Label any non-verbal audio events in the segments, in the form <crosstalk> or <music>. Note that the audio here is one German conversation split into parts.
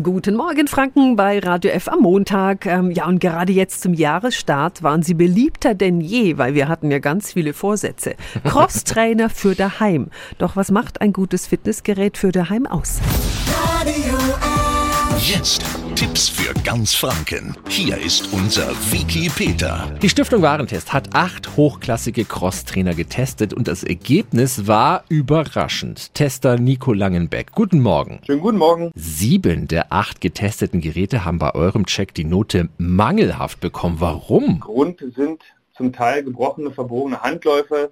Guten Morgen, Franken, bei Radio F am Montag. Ähm, ja, und gerade jetzt zum Jahresstart waren Sie beliebter denn je, weil wir hatten ja ganz viele Vorsätze. <laughs> Crosstrainer für daheim. Doch was macht ein gutes Fitnessgerät für daheim aus? Radio F. Jetzt Tipps für ganz Franken. Hier ist unser Wiki Peter. Die Stiftung Warentest hat acht hochklassige Crosstrainer getestet und das Ergebnis war überraschend. Tester Nico Langenbeck. Guten Morgen. Schönen guten Morgen. Sieben der acht getesteten Geräte haben bei eurem Check die Note mangelhaft bekommen. Warum? Grund sind zum Teil gebrochene, verbogene Handläufe.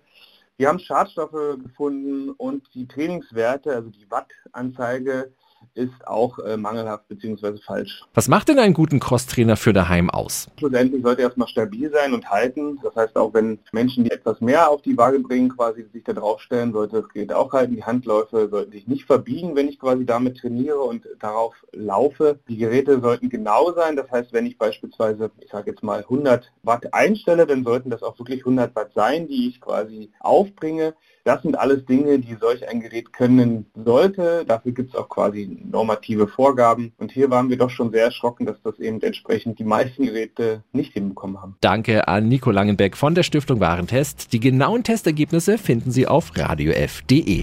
Wir haben Schadstoffe gefunden und die Trainingswerte, also die Wattanzeige, ist auch äh, mangelhaft bzw. falsch. Was macht denn einen guten Crosstrainer für daheim aus? Schlussendlich sollte er erstmal stabil sein und halten. Das heißt, auch wenn Menschen, die etwas mehr auf die Waage bringen, quasi sich da draufstellen, sollte das Gerät auch halten. Die Handläufe sollten sich nicht verbiegen, wenn ich quasi damit trainiere und darauf laufe. Die Geräte sollten genau sein. Das heißt, wenn ich beispielsweise, ich sage jetzt mal 100 Watt einstelle, dann sollten das auch wirklich 100 Watt sein, die ich quasi aufbringe. Das sind alles Dinge, die solch ein Gerät können sollte. Dafür gibt es auch quasi normative Vorgaben. Und hier waren wir doch schon sehr erschrocken, dass das eben entsprechend die meisten Geräte nicht hinbekommen haben. Danke an Nico Langenbeck von der Stiftung Warentest. Die genauen Testergebnisse finden Sie auf radiof.de.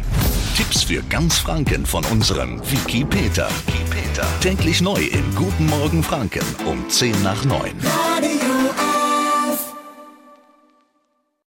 Tipps für ganz Franken von unserem Wiki Peter. Wiki Peter. Täglich neu im Guten Morgen Franken um 10 nach 9. Radio.